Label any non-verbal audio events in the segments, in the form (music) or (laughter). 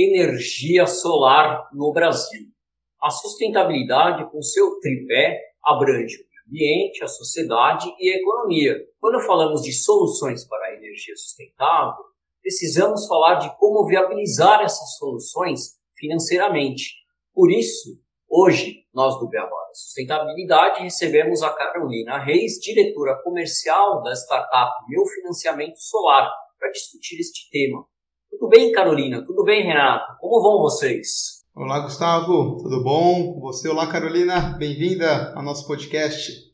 Energia Solar no Brasil. A sustentabilidade, com seu tripé, abrange o ambiente, a sociedade e a economia. Quando falamos de soluções para a energia sustentável, precisamos falar de como viabilizar essas soluções financeiramente. Por isso, hoje, nós do Beabá da Sustentabilidade recebemos a Carolina Reis, diretora comercial da startup Meu Financiamento Solar, para discutir este tema. Tudo bem, Carolina? Tudo bem, Renato? Como vão vocês? Olá, Gustavo, tudo bom? Você, olá, Carolina, bem-vinda ao nosso podcast.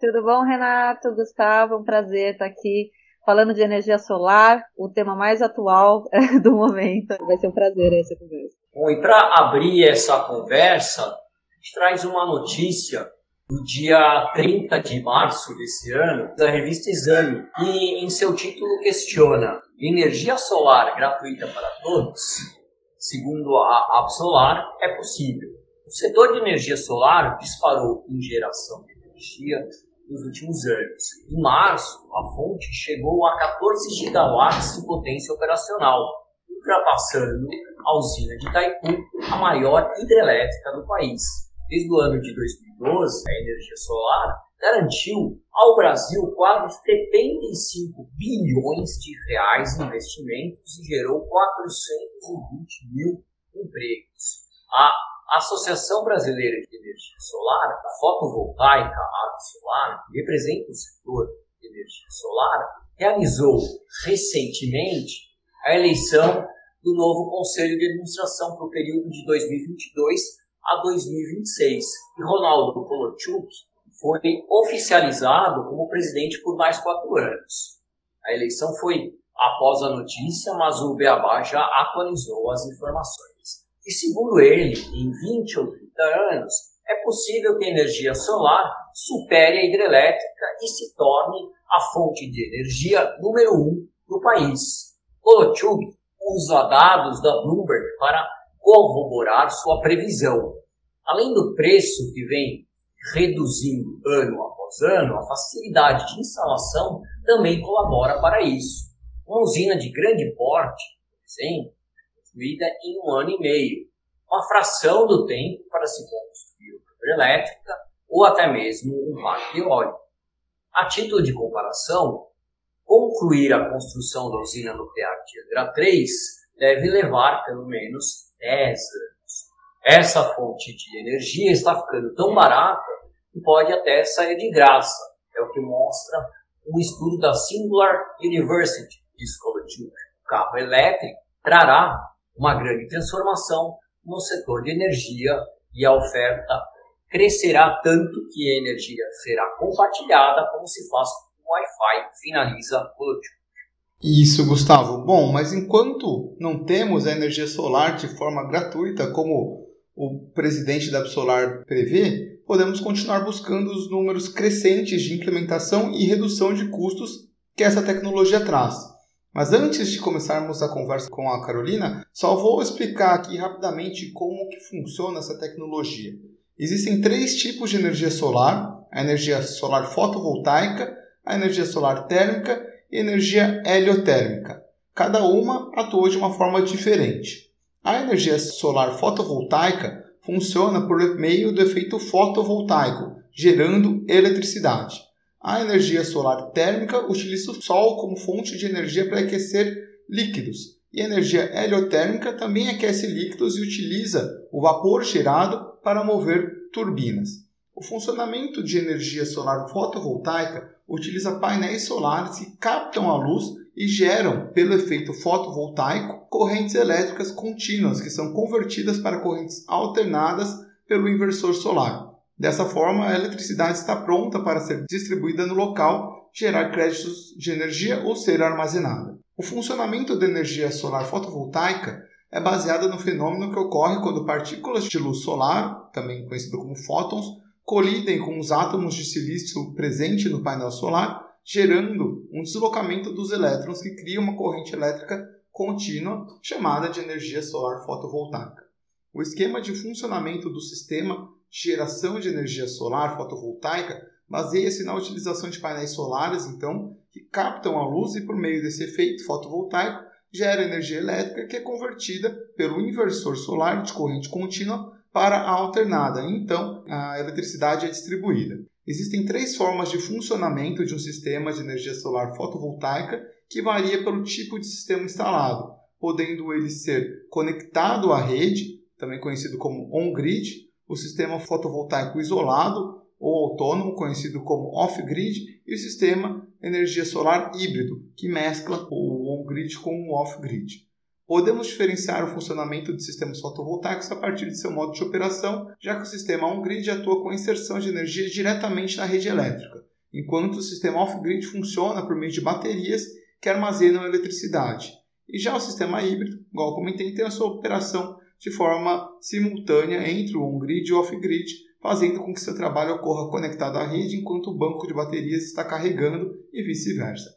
Tudo bom, Renato, Gustavo, um prazer estar aqui falando de energia solar, o tema mais atual (laughs) do momento. Vai ser um prazer essa conversa. Bom, e para abrir essa conversa, a gente traz uma notícia do dia 30 de março desse ano, da revista Exame, que em seu título questiona energia solar gratuita para todos? segundo a Absolar, é possível. O setor de energia solar disparou em geração de energia nos últimos anos. Em março, a fonte chegou a 14 gigawatts de potência operacional, ultrapassando a usina de Itaipu, a maior hidrelétrica do país. Desde o ano de 2012, a energia solar garantiu ao Brasil quase 75 bilhões de reais em investimentos e gerou 420 mil empregos. A Associação Brasileira de Energia Solar, a fotovoltaica a solar, que representa o setor de energia solar, realizou recentemente a eleição do novo Conselho de Administração para o período de 2022 a 2026. E Ronaldo Kolochuk foi oficializado como presidente por mais quatro anos. A eleição foi após a notícia, mas o Beabá já atualizou as informações. E segundo ele, em 20 ou 30 anos, é possível que a energia solar supere a hidrelétrica e se torne a fonte de energia número um do país. Kolochuk usa dados da Bloomberg para corroborar sua previsão. Além do preço que vem reduzindo ano após ano, a facilidade de instalação também colabora para isso. Uma usina de grande porte, por exemplo, é construída em um ano e meio, uma fração do tempo para se construir uma hidrelétrica ou até mesmo um parque eólico. A título de comparação, concluir a construção da usina nuclear de Angra 3 deve levar pelo menos 10 anos. Essa fonte de energia está ficando tão barata que pode até sair de graça. É o que mostra um estudo da Singular University de Scholarship. O carro elétrico trará uma grande transformação no setor de energia e a oferta crescerá tanto que a energia será compartilhada como se faz com o Wi-Fi, finaliza Bluetooth. Isso, Gustavo. Bom, mas enquanto não temos a energia solar de forma gratuita, como o presidente da Absolar prevê, podemos continuar buscando os números crescentes de implementação e redução de custos que essa tecnologia traz. Mas antes de começarmos a conversa com a Carolina, só vou explicar aqui rapidamente como que funciona essa tecnologia. Existem três tipos de energia solar: a energia solar fotovoltaica, a energia solar térmica e energia heliotérmica. Cada uma atua de uma forma diferente. A energia solar fotovoltaica funciona por meio do efeito fotovoltaico, gerando eletricidade. A energia solar térmica utiliza o sol como fonte de energia para aquecer líquidos. E a energia heliotérmica também aquece líquidos e utiliza o vapor gerado para mover turbinas. O funcionamento de energia solar fotovoltaica utiliza painéis solares que captam a luz e geram, pelo efeito fotovoltaico, correntes elétricas contínuas, que são convertidas para correntes alternadas pelo inversor solar. Dessa forma, a eletricidade está pronta para ser distribuída no local, gerar créditos de energia ou ser armazenada. O funcionamento da energia solar fotovoltaica é baseada no fenômeno que ocorre quando partículas de luz solar, também conhecido como fótons, colidem com os átomos de silício presente no painel solar, gerando um deslocamento dos elétrons que cria uma corrente elétrica contínua chamada de energia solar fotovoltaica. O esquema de funcionamento do sistema de geração de energia solar fotovoltaica baseia-se na utilização de painéis solares, então, que captam a luz e, por meio desse efeito fotovoltaico, gera energia elétrica que é convertida pelo inversor solar de corrente contínua para a alternada. Então, a eletricidade é distribuída. Existem três formas de funcionamento de um sistema de energia solar fotovoltaica que varia pelo tipo de sistema instalado, podendo ele ser conectado à rede, também conhecido como on-grid, o sistema fotovoltaico isolado ou autônomo, conhecido como off-grid, e o sistema energia solar híbrido, que mescla o on-grid com o off-grid. Podemos diferenciar o funcionamento de sistemas fotovoltaicos a partir de seu modo de operação, já que o sistema on-grid atua com a inserção de energia diretamente na rede elétrica, enquanto o sistema off-grid funciona por meio de baterias que armazenam eletricidade. E já o sistema híbrido, igual comentei, tem a sua operação de forma simultânea entre o on-grid e o off-grid, fazendo com que seu trabalho ocorra conectado à rede enquanto o banco de baterias está carregando e vice-versa.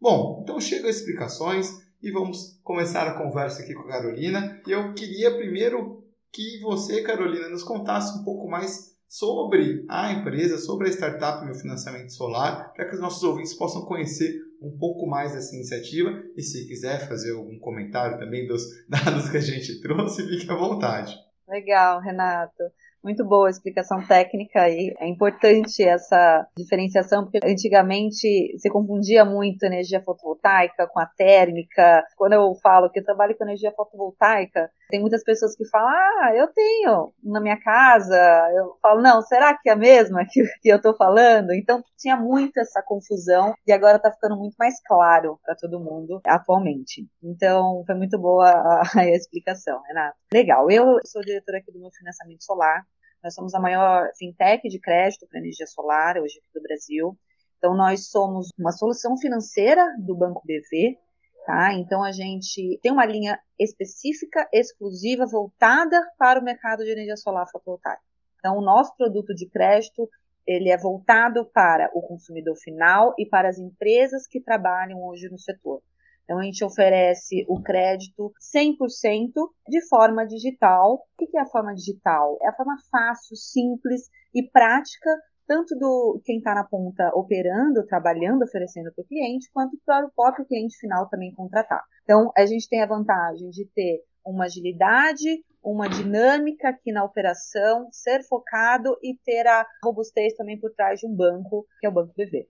Bom, então chega as explicações e vamos começar a conversa aqui com a Carolina. Eu queria primeiro que você, Carolina, nos contasse um pouco mais sobre a empresa, sobre a startup Meu Financiamento Solar, para que os nossos ouvintes possam conhecer um pouco mais dessa iniciativa. E se quiser fazer algum comentário também dos (laughs) dados que a gente trouxe, fique à vontade. Legal, Renato. Muito boa a explicação técnica aí. É importante essa diferenciação, porque antigamente se confundia muito energia fotovoltaica com a térmica. Quando eu falo que eu trabalho com energia fotovoltaica, tem muitas pessoas que falam, ah, eu tenho na minha casa. Eu falo, não, será que é a mesma que, que eu estou falando? Então tinha muito essa confusão e agora está ficando muito mais claro para todo mundo atualmente. Então foi muito boa a, a explicação, Renato. Legal, eu sou diretora aqui do meu financiamento solar. Nós somos a maior fintech de crédito para energia solar hoje aqui do Brasil. Então, nós somos uma solução financeira do Banco BV, tá? Então, a gente tem uma linha específica, exclusiva, voltada para o mercado de energia solar fotovoltaica. Então, o nosso produto de crédito, ele é voltado para o consumidor final e para as empresas que trabalham hoje no setor. Então, a gente oferece o crédito 100% de forma digital. O que é a forma digital? É a forma fácil, simples e prática, tanto do quem está na ponta operando, trabalhando, oferecendo para o cliente, quanto para o próprio cliente final também contratar. Então, a gente tem a vantagem de ter uma agilidade, uma dinâmica aqui na operação, ser focado e ter a robustez também por trás de um banco, que é o Banco BV.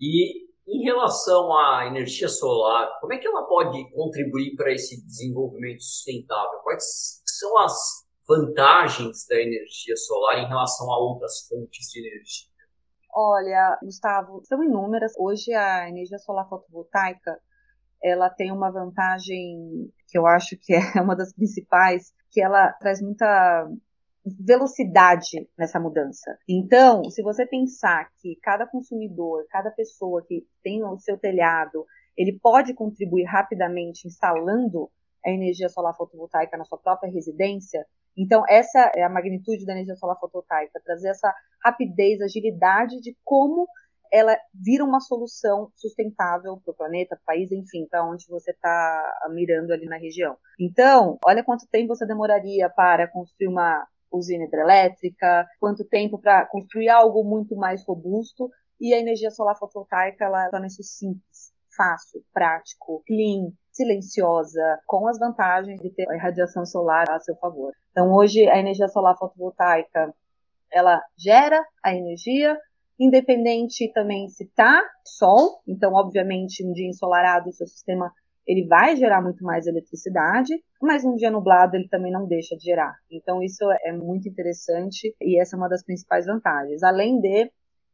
E em relação à energia solar, como é que ela pode contribuir para esse desenvolvimento sustentável? Quais são as vantagens da energia solar em relação a outras fontes de energia? Olha, Gustavo, são inúmeras. Hoje a energia solar fotovoltaica ela tem uma vantagem que eu acho que é (laughs) uma das principais, que ela traz muita velocidade nessa mudança. Então, se você pensar que cada consumidor, cada pessoa que tem o seu telhado, ele pode contribuir rapidamente instalando a energia solar fotovoltaica na sua própria residência, então essa é a magnitude da energia solar fotovoltaica, trazer essa rapidez, agilidade de como ela vira uma solução sustentável para o planeta, para o país, enfim, para onde você está mirando ali na região. Então, olha quanto tempo você demoraria para construir uma usina hidrelétrica, quanto tempo para construir algo muito mais robusto. E a energia solar fotovoltaica ela torna isso simples, fácil, prático, clean, silenciosa, com as vantagens de ter a irradiação solar a seu favor. Então, hoje, a energia solar fotovoltaica ela gera a energia, independente também se está sol, então, obviamente, um dia ensolarado, o seu sistema ele vai gerar muito mais eletricidade, mas um dia nublado ele também não deixa de gerar. Então isso é muito interessante e essa é uma das principais vantagens. Além de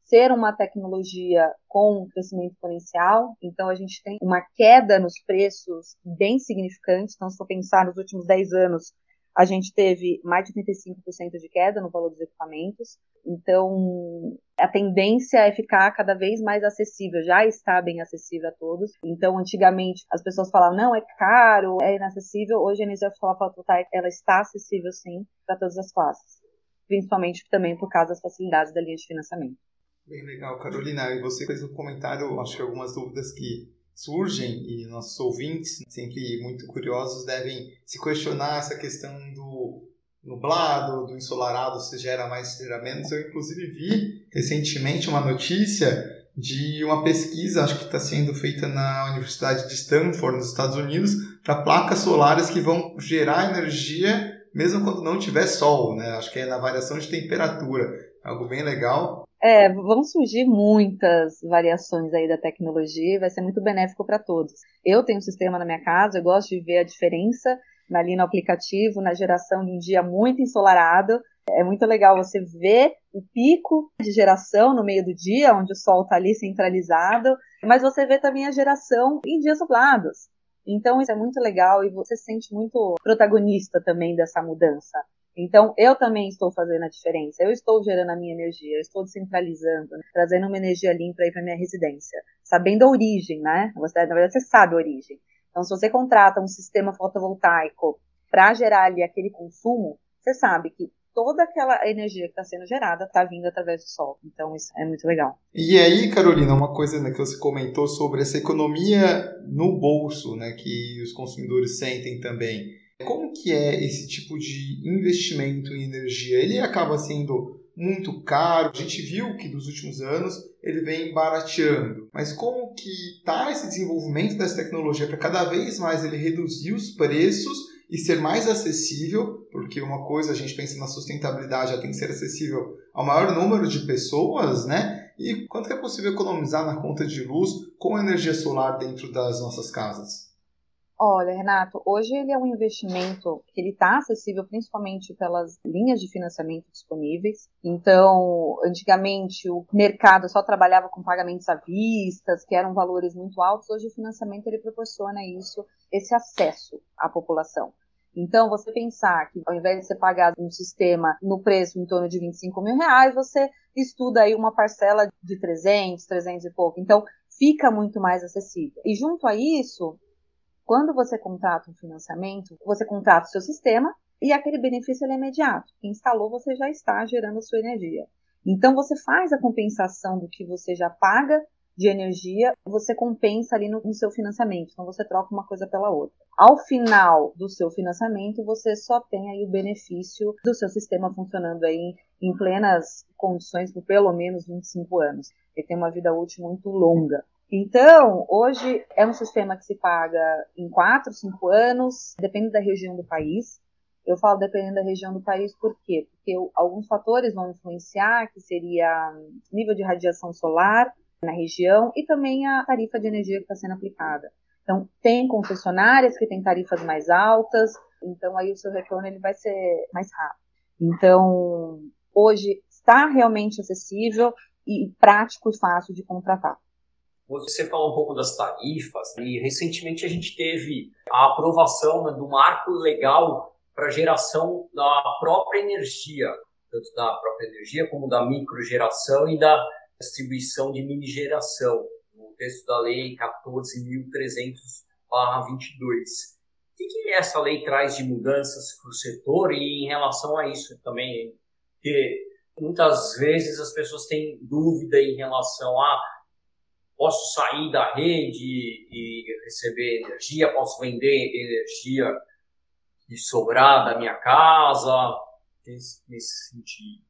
ser uma tecnologia com crescimento exponencial, então a gente tem uma queda nos preços bem significante. Então, se for pensar nos últimos 10 anos, a gente teve mais de 35% de queda no valor dos equipamentos. Então, a tendência é ficar cada vez mais acessível, já está bem acessível a todos. Então, antigamente, as pessoas falavam, não, é caro, é inacessível. Hoje, a energia fotovoltaica, ela está acessível, sim, para todas as classes. Principalmente também por causa das facilidades da linha de financiamento. Bem legal, Carolina. E você fez um comentário, acho que algumas dúvidas que surgem e nossos ouvintes, sempre muito curiosos, devem se questionar essa questão do nublado, do ensolarado, se gera mais, se gera menos. Eu, inclusive, vi recentemente uma notícia de uma pesquisa, acho que está sendo feita na Universidade de Stanford, nos Estados Unidos, para placas solares que vão gerar energia mesmo quando não tiver sol, né? Acho que é na variação de temperatura. Algo bem legal. É, vão surgir muitas variações aí da tecnologia e vai ser muito benéfico para todos. Eu tenho um sistema na minha casa, eu gosto de ver a diferença ali no aplicativo, na geração de um dia muito ensolarado. É muito legal você ver o pico de geração no meio do dia, onde o sol está ali centralizado, mas você vê também a geração em dias nublados. Então isso é muito legal e você se sente muito protagonista também dessa mudança. Então, eu também estou fazendo a diferença. Eu estou gerando a minha energia, eu estou descentralizando, né? trazendo uma energia limpa aí para minha residência, sabendo a origem, né? Você, na verdade, você sabe a origem. Então, se você contrata um sistema fotovoltaico para gerar ali aquele consumo, você sabe que toda aquela energia que está sendo gerada está vindo através do sol. Então, isso é muito legal. E aí, Carolina, uma coisa né, que você comentou sobre essa economia no bolso, né, que os consumidores sentem também. Como que é esse tipo de investimento em energia? Ele acaba sendo muito caro. A gente viu que nos últimos anos ele vem barateando. Mas como que está esse desenvolvimento dessa tecnologia para cada vez mais ele reduzir os preços e ser mais acessível, porque uma coisa a gente pensa na sustentabilidade, ela tem que ser acessível ao maior número de pessoas, né? E quanto é possível economizar na conta de luz com energia solar dentro das nossas casas? Olha, Renato, hoje ele é um investimento que ele está acessível principalmente pelas linhas de financiamento disponíveis. Então, antigamente o mercado só trabalhava com pagamentos à vista, que eram valores muito altos. Hoje o financiamento ele proporciona isso, esse acesso à população. Então, você pensar que ao invés de você pagar um sistema no preço em torno de 25 mil reais, você estuda aí uma parcela de 300, 300 e pouco. Então, fica muito mais acessível. E junto a isso, quando você contrata um financiamento, você contrata o seu sistema e aquele benefício é imediato. Quem instalou, você já está gerando a sua energia. Então, você faz a compensação do que você já paga de energia, você compensa ali no, no, seu financiamento. Então, você troca uma coisa pela outra. Ao final do seu financiamento, você só tem aí o benefício do seu sistema funcionando aí em plenas condições por pelo menos 25 anos. Ele tem uma vida útil muito longa. Então, hoje é um sistema que se paga em 4, 5 anos, depende da região do país. Eu falo dependendo da região do país, por quê? Porque alguns fatores vão influenciar, que seria nível de radiação solar na região e também a tarifa de energia que está sendo aplicada. Então, tem concessionárias que têm tarifas mais altas, então aí o seu retorno ele vai ser mais rápido. Então, hoje está realmente acessível e prático e fácil de contratar. Você falou um pouco das tarifas e recentemente a gente teve a aprovação né, do marco legal para geração da própria energia, tanto da própria energia como da microgeração e da distribuição de mini geração, no texto da lei 14.300/22. O que, que essa lei traz de mudanças para o setor e em relação a isso também? Porque muitas vezes as pessoas têm dúvida em relação a posso sair da rede e receber energia, posso vender energia e sobrar da minha casa, nesse sentido.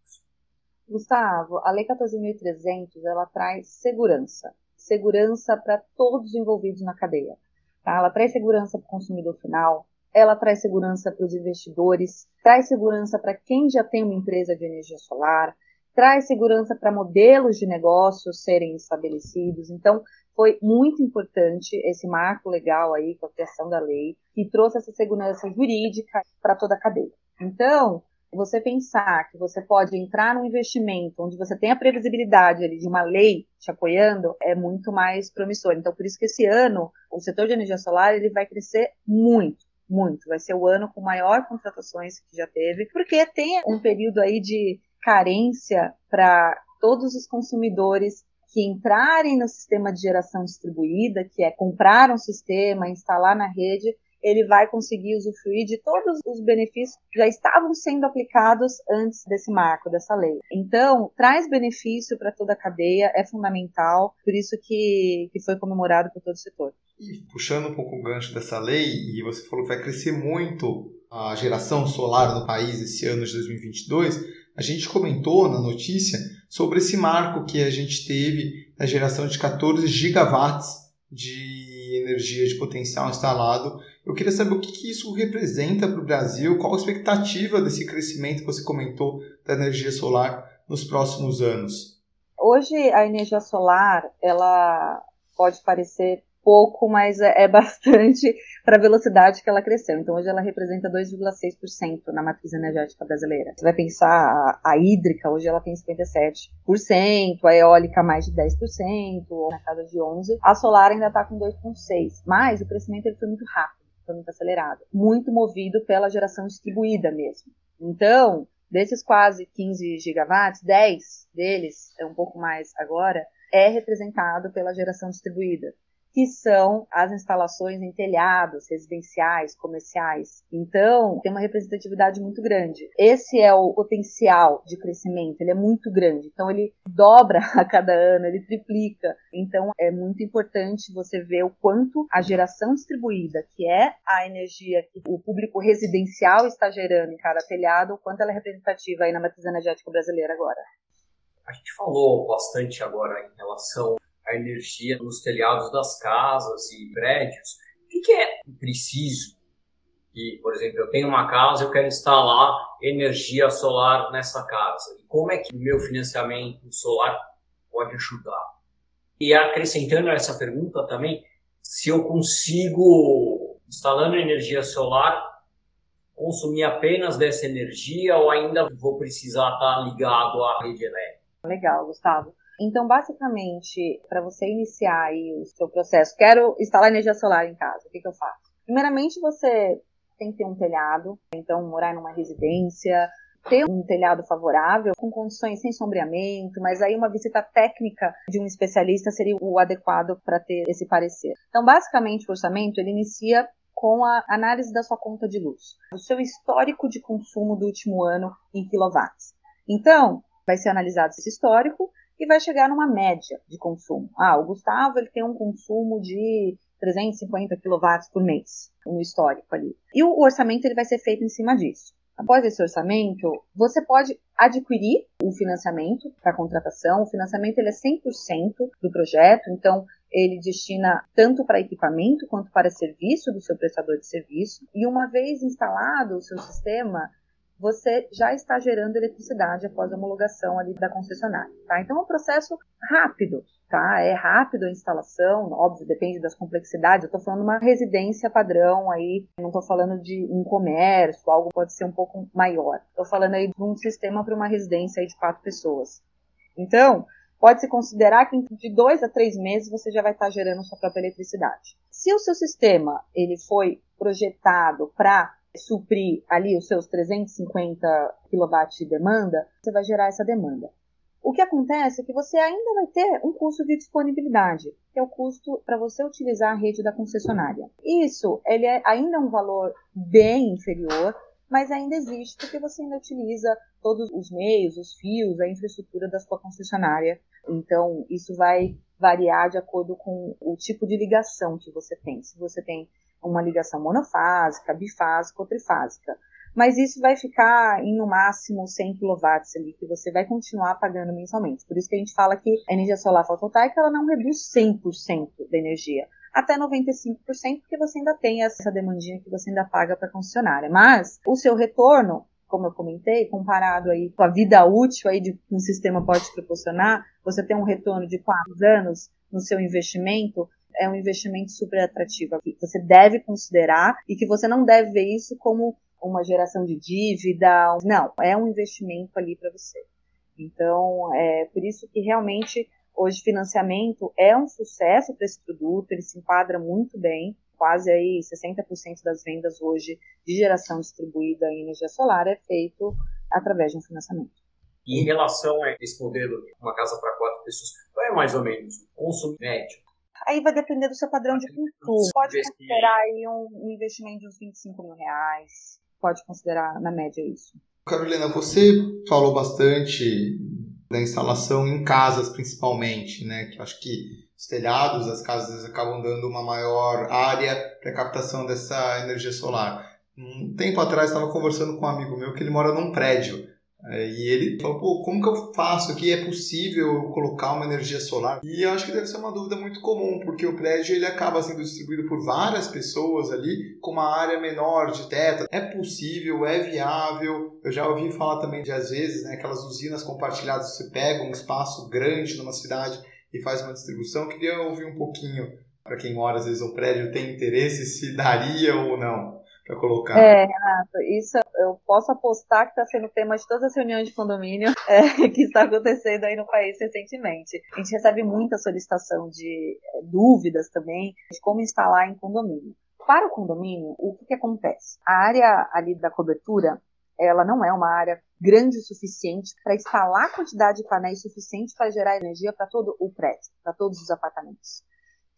Gustavo, a Lei 14.300 ela traz segurança, segurança para todos os envolvidos na cadeia. Tá? Ela traz segurança para o consumidor final, ela traz segurança para os investidores, traz segurança para quem já tem uma empresa de energia solar, traz segurança para modelos de negócios serem estabelecidos. Então, foi muito importante esse marco legal aí com a criação da lei que trouxe essa segurança jurídica para toda a cadeia. Então, você pensar que você pode entrar num investimento onde você tem a previsibilidade ali de uma lei te apoiando é muito mais promissor. Então, por isso que esse ano o setor de energia solar ele vai crescer muito. muito. Vai ser o ano com maior contratações que já teve, porque tem um período aí de carência para todos os consumidores que entrarem no sistema de geração distribuída, que é comprar um sistema, instalar na rede, ele vai conseguir usufruir de todos os benefícios que já estavam sendo aplicados antes desse marco, dessa lei. Então, traz benefício para toda a cadeia, é fundamental, por isso que, que foi comemorado por todo o setor. E puxando um pouco o gancho dessa lei, e você falou que vai crescer muito a geração solar no país esse ano de 2022, a gente comentou na notícia sobre esse marco que a gente teve na geração de 14 gigawatts de energia de potencial instalado. Eu queria saber o que, que isso representa para o Brasil, qual a expectativa desse crescimento que você comentou da energia solar nos próximos anos. Hoje a energia solar ela pode parecer pouco, mas é, é (laughs) bastante para a velocidade que ela cresceu. Então, hoje ela representa 2,6% na matriz energética brasileira. Você vai pensar a, a, hídrica, hoje ela tem 57%, a eólica mais de 10%, na casa de 11%. A solar ainda está com 2,6%, mas o crescimento ele foi muito rápido, foi muito acelerado. Muito movido pela geração distribuída mesmo. Então, desses quase 15 gigawatts, 10 deles, é um pouco mais agora, é representado pela geração distribuída que são as instalações em telhados residenciais, comerciais. Então, tem uma representatividade muito grande. Esse é o potencial de crescimento, ele é muito grande. Então, ele dobra (laughs) a cada ano, ele triplica. Então, é muito importante você ver o quanto a geração distribuída, que é a energia que o público residencial está gerando em cada telhado, o quanto ela é representativa aí na matriz energética brasileira agora. A gente falou bastante agora em relação a energia nos telhados das casas e prédios. O que, é preciso? E, por exemplo, eu tenho uma casa, eu quero instalar energia solar nessa casa. Como é que o meu financiamento solar pode ajudar? E acrescentando essa pergunta também, se eu consigo, instalando energia solar, consumir apenas dessa energia ou ainda vou precisar estar ligado à rede elétrica? Legal, Gustavo. Então, basicamente, para você iniciar aí o seu processo, quero instalar energia solar em casa, o que, que eu faço? Primeiramente, você tem que ter um telhado, então morar numa residência, ter um telhado favorável, com condições sem sombreamento, mas aí uma visita técnica de um especialista seria o adequado para ter esse parecer. Então, basicamente, o orçamento ele inicia com a análise da sua conta de luz, o seu histórico de consumo do último ano em quilowatts. Então, vai ser analisado esse histórico e vai chegar numa média de consumo. Ah, o Gustavo ele tem um consumo de 350 kW por mês no histórico ali. E o orçamento ele vai ser feito em cima disso. Após esse orçamento, você pode adquirir o financiamento para contratação. O financiamento ele é 100% do projeto, então ele destina tanto para equipamento quanto para serviço do seu prestador de serviço. E uma vez instalado o seu sistema, você já está gerando eletricidade após a homologação ali da concessionária, tá? Então é um processo rápido, tá? É rápido a instalação, óbvio, depende das complexidades. Eu estou falando uma residência padrão aí, não estou falando de um comércio, algo pode ser um pouco maior. Estou falando aí de um sistema para uma residência aí de quatro pessoas. Então, pode-se considerar que de dois a três meses você já vai estar gerando sua própria eletricidade. Se o seu sistema ele foi projetado para suprir ali os seus 350 kW de demanda, você vai gerar essa demanda. O que acontece é que você ainda vai ter um custo de disponibilidade, que é o custo para você utilizar a rede da concessionária. Isso, ele é ainda um valor bem inferior, mas ainda existe porque você ainda utiliza todos os meios, os fios, a infraestrutura da sua concessionária. Então, isso vai variar de acordo com o tipo de ligação que você tem. Se você tem uma ligação monofásica, bifásica ou trifásica. Mas isso vai ficar em no máximo 100 kW ali, que você vai continuar pagando mensalmente. Por isso que a gente fala que a energia solar fotovoltaica ela não reduz 100% da energia, até 95%, porque você ainda tem essa demandinha que você ainda paga para a concessionária. Mas o seu retorno, como eu comentei, comparado aí com a vida útil aí de que um sistema pode proporcionar, você tem um retorno de 4 anos no seu investimento, é um investimento super atrativo que você deve considerar e que você não deve ver isso como uma geração de dívida. Não, é um investimento ali para você. Então, é por isso que realmente hoje financiamento é um sucesso para esse produto, ele se enquadra muito bem. quase aí 60% das vendas hoje de geração distribuída em energia solar é feito através de um financiamento. E em relação a esse modelo, uma casa para quatro pessoas, qual é mais ou menos o consumo médio? Aí vai depender do seu padrão de consumo. Pode considerar aí um investimento de uns 25 mil reais. Pode considerar na média isso. Carolina, você falou bastante da instalação em casas principalmente, né? Que eu acho que os telhados, as casas acabam dando uma maior área para a captação dessa energia solar. Um tempo atrás estava conversando com um amigo meu que ele mora num prédio é, e ele falou, pô, como que eu faço aqui? É possível colocar uma energia solar? E eu acho que deve ser uma dúvida muito comum, porque o prédio ele acaba sendo distribuído por várias pessoas ali, com uma área menor de teto. É possível, é viável. Eu já ouvi falar também de, às vezes, né, aquelas usinas compartilhadas, você pega um espaço grande numa cidade e faz uma distribuição. Eu queria ouvir um pouquinho, para quem mora, às vezes, no prédio, tem interesse, se daria ou não para colocar. É, Renato, isso eu posso apostar que está sendo tema de todas as reuniões de condomínio (laughs) é, que está acontecendo aí no país recentemente. A gente recebe muita solicitação de é, dúvidas também de como instalar em condomínio. Para o condomínio, o que, que acontece? A área ali da cobertura, ela não é uma área grande o suficiente para instalar a quantidade de painéis suficiente para gerar energia para todo o prédio, para todos os apartamentos.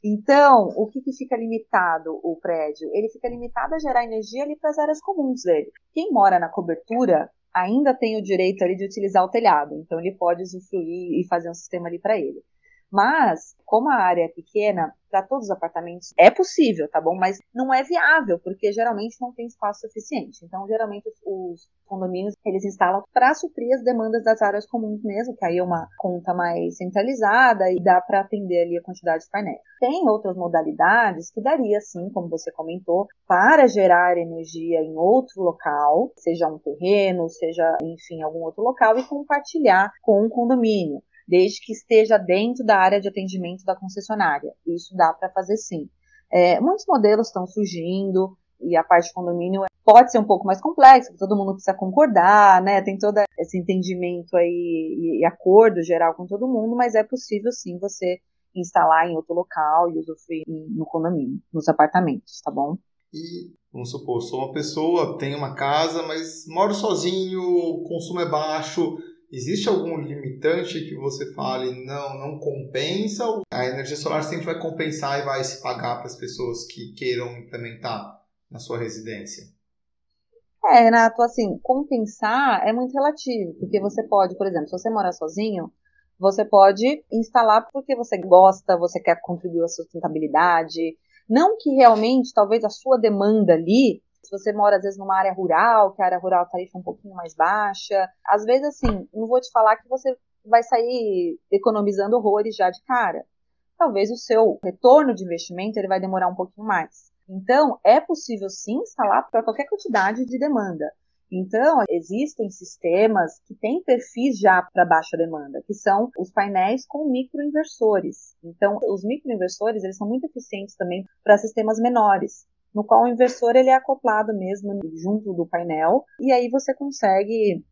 Então, o que, que fica limitado o prédio? Ele fica limitado a gerar energia ali para as áreas comuns dele. Quem mora na cobertura ainda tem o direito ali de utilizar o telhado, então ele pode usufruir e fazer um sistema ali para ele. Mas, como a área é pequena, para todos os apartamentos é possível, tá bom? Mas não é viável, porque geralmente não tem espaço suficiente. Então, geralmente, os condomínios, eles instalam para suprir as demandas das áreas comuns mesmo, que aí é uma conta mais centralizada e dá para atender ali a quantidade de painéis. Tem outras modalidades que daria, sim, como você comentou, para gerar energia em outro local, seja um terreno, seja, enfim, algum outro local, e compartilhar com o condomínio desde que esteja dentro da área de atendimento da concessionária. Isso dá para fazer sim. É, muitos modelos estão surgindo e a parte de condomínio pode ser um pouco mais complexa, todo mundo precisa concordar, né? Tem todo esse entendimento aí e acordo geral com todo mundo, mas é possível sim você instalar em outro local e usufruir no condomínio, nos apartamentos, tá bom? E vamos supor, sou uma pessoa, tenho uma casa, mas moro sozinho, o consumo é baixo, Existe algum limitante que você fale, não, não compensa? A energia solar sempre vai compensar e vai se pagar para as pessoas que queiram implementar na sua residência? É, Renato, assim, compensar é muito relativo, porque você pode, por exemplo, se você morar sozinho, você pode instalar porque você gosta, você quer contribuir à sustentabilidade, não que realmente, talvez a sua demanda ali se você mora, às vezes, numa área rural, que a área rural a tarifa é um pouquinho mais baixa, às vezes, assim, não vou te falar que você vai sair economizando horrores já de cara. Talvez o seu retorno de investimento ele vai demorar um pouquinho mais. Então, é possível sim instalar para qualquer quantidade de demanda. Então, existem sistemas que têm perfis já para baixa demanda, que são os painéis com microinversores. Então, os microinversores, eles são muito eficientes também para sistemas menores no qual o inversor ele é acoplado mesmo junto do painel e aí você consegue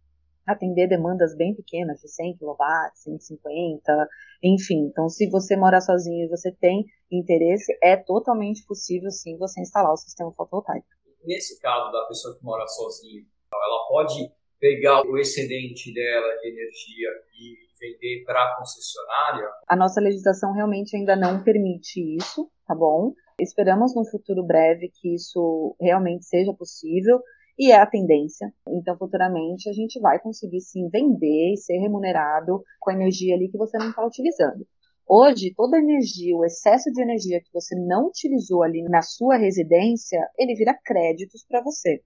atender demandas bem pequenas, de 100 kW, 150, enfim. Então, se você mora sozinho e você tem interesse, é totalmente possível sim você instalar o sistema fotovoltaico. Nesse caso da pessoa que mora sozinha, ela pode pegar o excedente dela de energia e vender para a concessionária? A nossa legislação realmente ainda não permite isso, tá bom? Esperamos no futuro breve que isso realmente seja possível e é a tendência. Então, futuramente, a gente vai conseguir sim vender e ser remunerado com a energia ali que você não está utilizando. Hoje, toda a energia, o excesso de energia que você não utilizou ali na sua residência, ele vira créditos para você.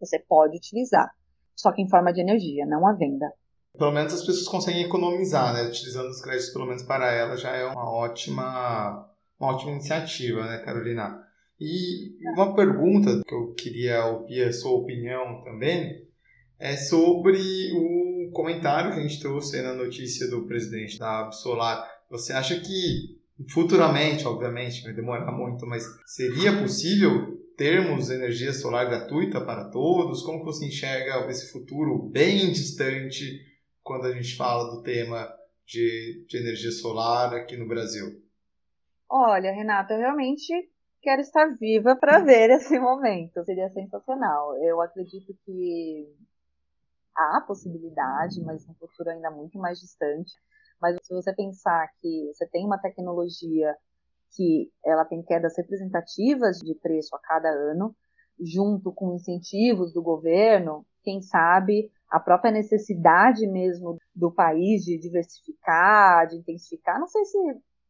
Você pode utilizar, só que em forma de energia, não a venda. Pelo menos as pessoas conseguem economizar, né? Utilizando os créditos, pelo menos para ela, já é uma ótima uma ótima iniciativa, né, Carolina? E uma pergunta que eu queria ouvir a sua opinião também é sobre o comentário que a gente trouxe na notícia do presidente da Absolar. Você acha que futuramente, obviamente, vai demorar muito, mas seria possível termos energia solar gratuita para todos? Como você enxerga esse futuro bem distante quando a gente fala do tema de, de energia solar aqui no Brasil? Olha, Renata, realmente quero estar viva para (laughs) ver esse momento. Seria sensacional. Eu acredito que há possibilidade, mas no futuro ainda muito mais distante. Mas se você pensar que você tem uma tecnologia que ela tem quedas representativas de preço a cada ano, junto com incentivos do governo, quem sabe a própria necessidade mesmo do país de diversificar, de intensificar, não sei se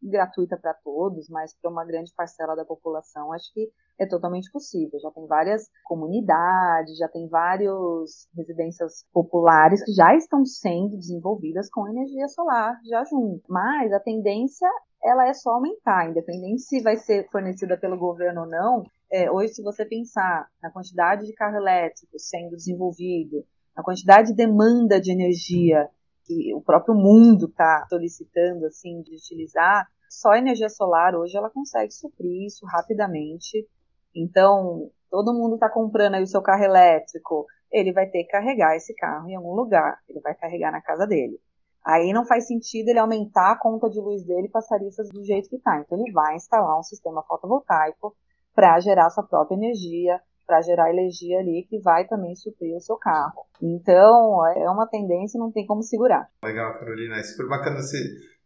gratuita para todos, mas para uma grande parcela da população, acho que é totalmente possível. Já tem várias comunidades, já tem várias residências populares que já estão sendo desenvolvidas com energia solar já junto. Mas a tendência ela é só aumentar, independente se vai ser fornecida pelo governo ou não. É, hoje, se você pensar na quantidade de carro elétrico sendo desenvolvido, na quantidade de demanda de energia que o próprio mundo está solicitando assim de utilizar, só a energia solar hoje ela consegue suprir isso rapidamente. Então, todo mundo está comprando aí o seu carro elétrico, ele vai ter que carregar esse carro em algum lugar, ele vai carregar na casa dele. Aí não faz sentido ele aumentar a conta de luz dele para as tarifas do jeito que está. Então ele vai instalar um sistema fotovoltaico para gerar sua própria energia, para gerar energia ali que vai também suprir o seu carro. Então é uma tendência, não tem como segurar. Legal, Carolina. É super bacana você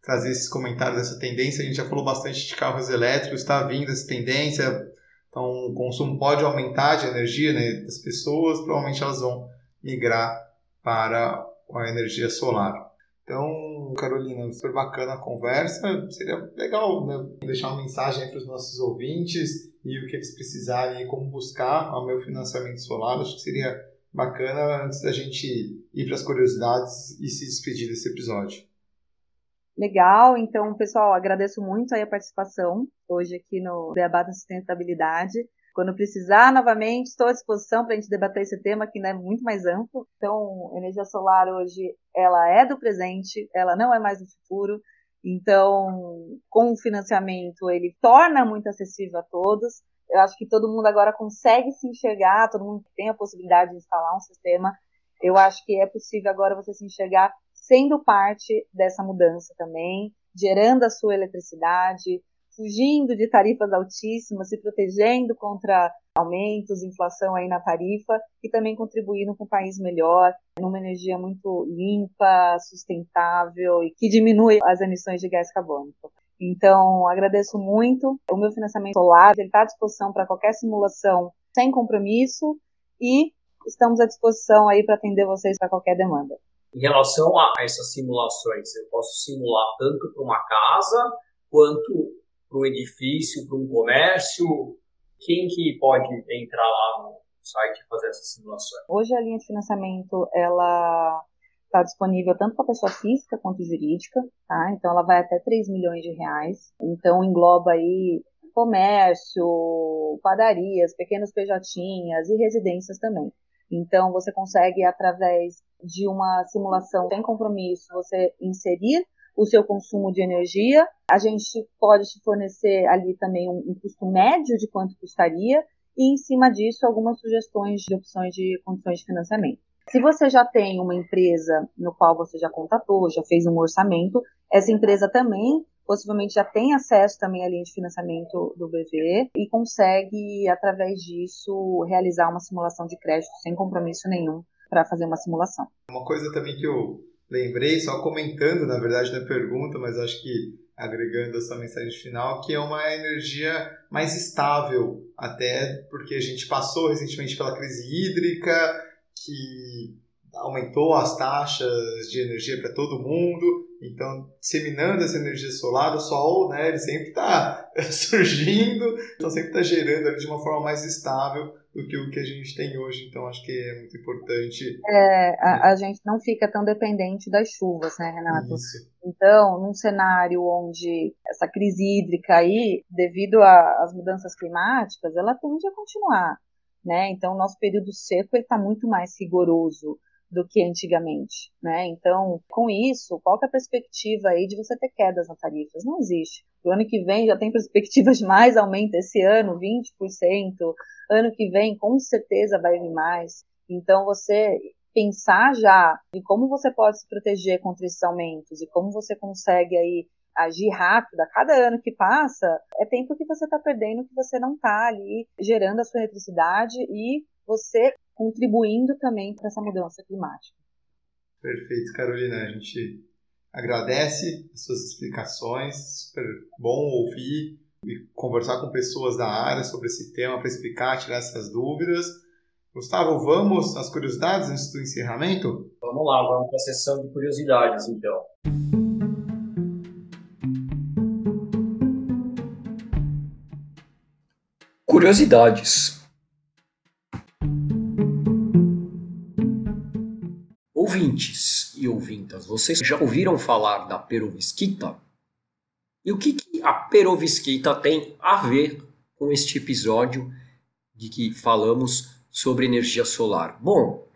trazer esses comentários dessa tendência. A gente já falou bastante de carros elétricos, está vindo essa tendência. Então, o consumo pode aumentar de energia né, das pessoas, provavelmente elas vão migrar para a energia solar. Então, Carolina, super bacana a conversa. Seria legal né, deixar uma mensagem para os nossos ouvintes e o que eles precisarem, como buscar o meu financiamento solar. Acho que seria bacana antes da gente ir para as curiosidades e se despedir desse episódio. Legal, então, pessoal, agradeço muito a participação hoje aqui no Debate da Sustentabilidade. Quando precisar, novamente, estou à disposição para a gente debater esse tema que é muito mais amplo. Então, energia solar hoje, ela é do presente, ela não é mais do futuro. Então, com o financiamento, ele torna muito acessível a todos. Eu acho que todo mundo agora consegue se enxergar, todo mundo tem a possibilidade de instalar um sistema. Eu acho que é possível agora você se enxergar sendo parte dessa mudança também, gerando a sua eletricidade, fugindo de tarifas altíssimas, se protegendo contra aumentos, inflação aí na tarifa e também contribuindo com um país melhor, numa energia muito limpa, sustentável e que diminui as emissões de gás carbônico. Então, agradeço muito. O meu financiamento solar está à disposição para qualquer simulação sem compromisso e estamos à disposição aí para atender vocês para qualquer demanda. Em relação a essas simulações, eu posso simular tanto para uma casa quanto para um edifício, para um comércio. Quem que pode entrar lá no site e fazer essas simulações? Hoje a linha de financiamento ela está disponível tanto para pessoa física quanto jurídica, tá? Então ela vai até 3 milhões de reais. Então engloba aí comércio, padarias, pequenos pejotinhas e residências também. Então você consegue através de uma simulação sem compromisso, você inserir o seu consumo de energia. A gente pode te fornecer ali também um, um custo médio de quanto custaria e, em cima disso, algumas sugestões de opções de condições de financiamento. Se você já tem uma empresa no qual você já contatou, já fez um orçamento, essa empresa também possivelmente já tem acesso também à linha de financiamento do BV e consegue, através disso, realizar uma simulação de crédito sem compromisso nenhum para fazer uma simulação. Uma coisa também que eu lembrei, só comentando, na verdade, na pergunta, mas acho que agregando essa mensagem final, que é uma energia mais estável, até porque a gente passou recentemente pela crise hídrica, que aumentou as taxas de energia para todo mundo, então, disseminando essa energia solar, o Sol, né, ele sempre está (laughs) surgindo, então sempre está gerando ali de uma forma mais estável do que o que a gente tem hoje. Então, acho que é muito importante. É, a, a gente não fica tão dependente das chuvas, né, Renato? Isso. Então, num cenário onde essa crise hídrica aí, devido às mudanças climáticas, ela tende a continuar, né? Então, o nosso período seco está muito mais rigoroso do que antigamente, né? Então, com isso, qual é a perspectiva aí de você ter quedas na tarifas? Não existe. O ano que vem já tem (laughs) perspectivas de mais aumento esse ano, 20%. Ano que vem, com certeza, vai vir mais. Então, você pensar já em como você pode se proteger contra esses aumentos e como você consegue aí agir rápido, a cada ano que passa, é tempo que você está perdendo, que você não está ali gerando a sua eletricidade e você contribuindo também para essa mudança climática. Perfeito, Carolina. A gente agradece as suas explicações, super bom ouvir e conversar com pessoas da área sobre esse tema para explicar, tirar essas dúvidas. Gustavo, vamos às curiosidades antes do encerramento? Vamos lá, vamos para a sessão de curiosidades então. Curiosidades. Ouvintes e ouvintas, vocês já ouviram falar da perovskita? E o que, que a perovskita tem a ver com este episódio de que falamos sobre energia solar? Bom,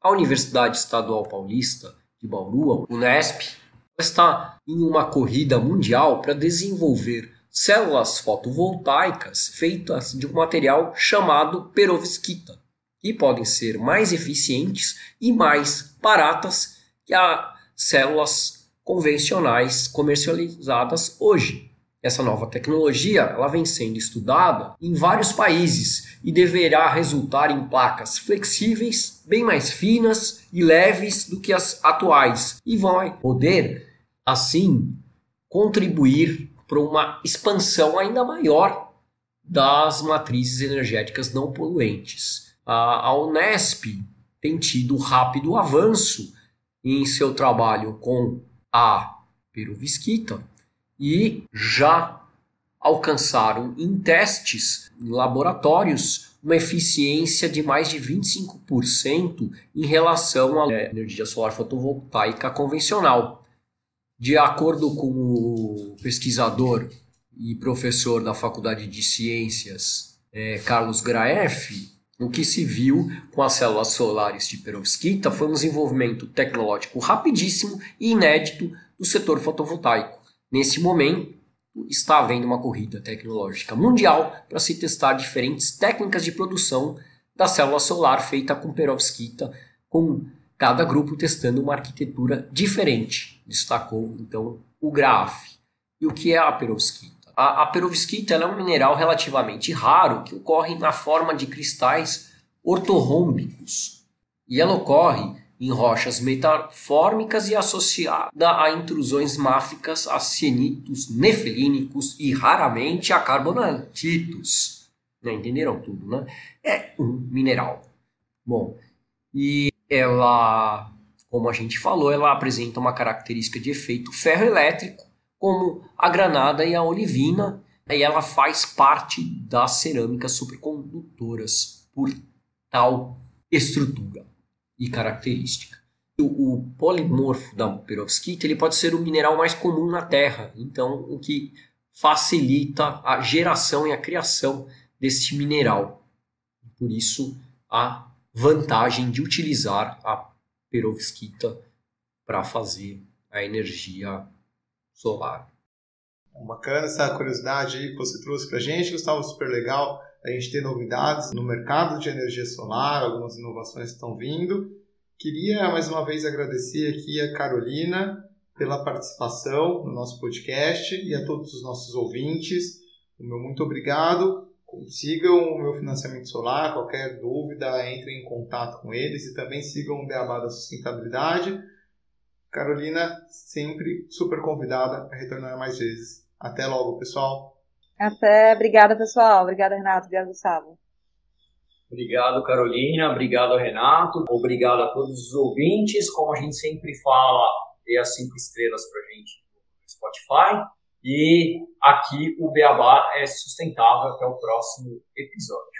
a Universidade Estadual Paulista de Bauru, a Unesp, está em uma corrida mundial para desenvolver células fotovoltaicas feitas de um material chamado perovskita, que podem ser mais eficientes e mais baratas que as células convencionais comercializadas hoje. Essa nova tecnologia ela vem sendo estudada em vários países e deverá resultar em placas flexíveis, bem mais finas e leves do que as atuais e vai poder assim contribuir para uma expansão ainda maior das matrizes energéticas não poluentes. A, Unesp tem tido rápido avanço em seu trabalho com a perovskita e já alcançaram em testes em laboratórios uma eficiência de mais de 25% em relação à energia solar fotovoltaica convencional. De acordo com o pesquisador e professor da Faculdade de Ciências é, Carlos Graef, o que se viu com as células solares de perovskita foi um desenvolvimento tecnológico rapidíssimo e inédito do setor fotovoltaico. Nesse momento, está havendo uma corrida tecnológica mundial para se testar diferentes técnicas de produção da célula solar feita com perovskita, com cada grupo testando uma arquitetura diferente, destacou então o Graf. E o que é a perovskita? A, a perovskita é um mineral relativamente raro que ocorre na forma de cristais ortorrômbicos e ela ocorre em rochas metamórficas e associada a intrusões máficas a cianitos nefelínicos e raramente a carbonatitos. Né? Entenderam tudo, né? É um mineral. Bom, e ela, como a gente falou, ela apresenta uma característica de efeito ferroelétrico, como a granada e a olivina, e ela faz parte das cerâmicas supercondutoras por tal estrutura e característica. O, o polimorfo da perovskita ele pode ser o mineral mais comum na Terra, então o que facilita a geração e a criação deste mineral. Por isso a vantagem de utilizar a perovskita para fazer a energia solar. Bacana essa curiosidade aí que você trouxe para a gente, Gustavo, super legal a gente ter novidades no mercado de energia solar, algumas inovações estão vindo. Queria mais uma vez agradecer aqui a Carolina pela participação no nosso podcast e a todos os nossos ouvintes. O meu muito obrigado sigam o meu financiamento solar, qualquer dúvida, entre em contato com eles e também sigam o Beabá da Sustentabilidade. Carolina, sempre super convidada para retornar mais vezes. Até logo, pessoal. Até, obrigada, pessoal. Obrigada, Renato. Obrigada, Gustavo. Obrigado, Carolina. Obrigado, Renato. Obrigado a todos os ouvintes. Como a gente sempre fala, dê as cinco estrelas para a gente no Spotify. E aqui o Beabá é sustentável. Até o próximo episódio.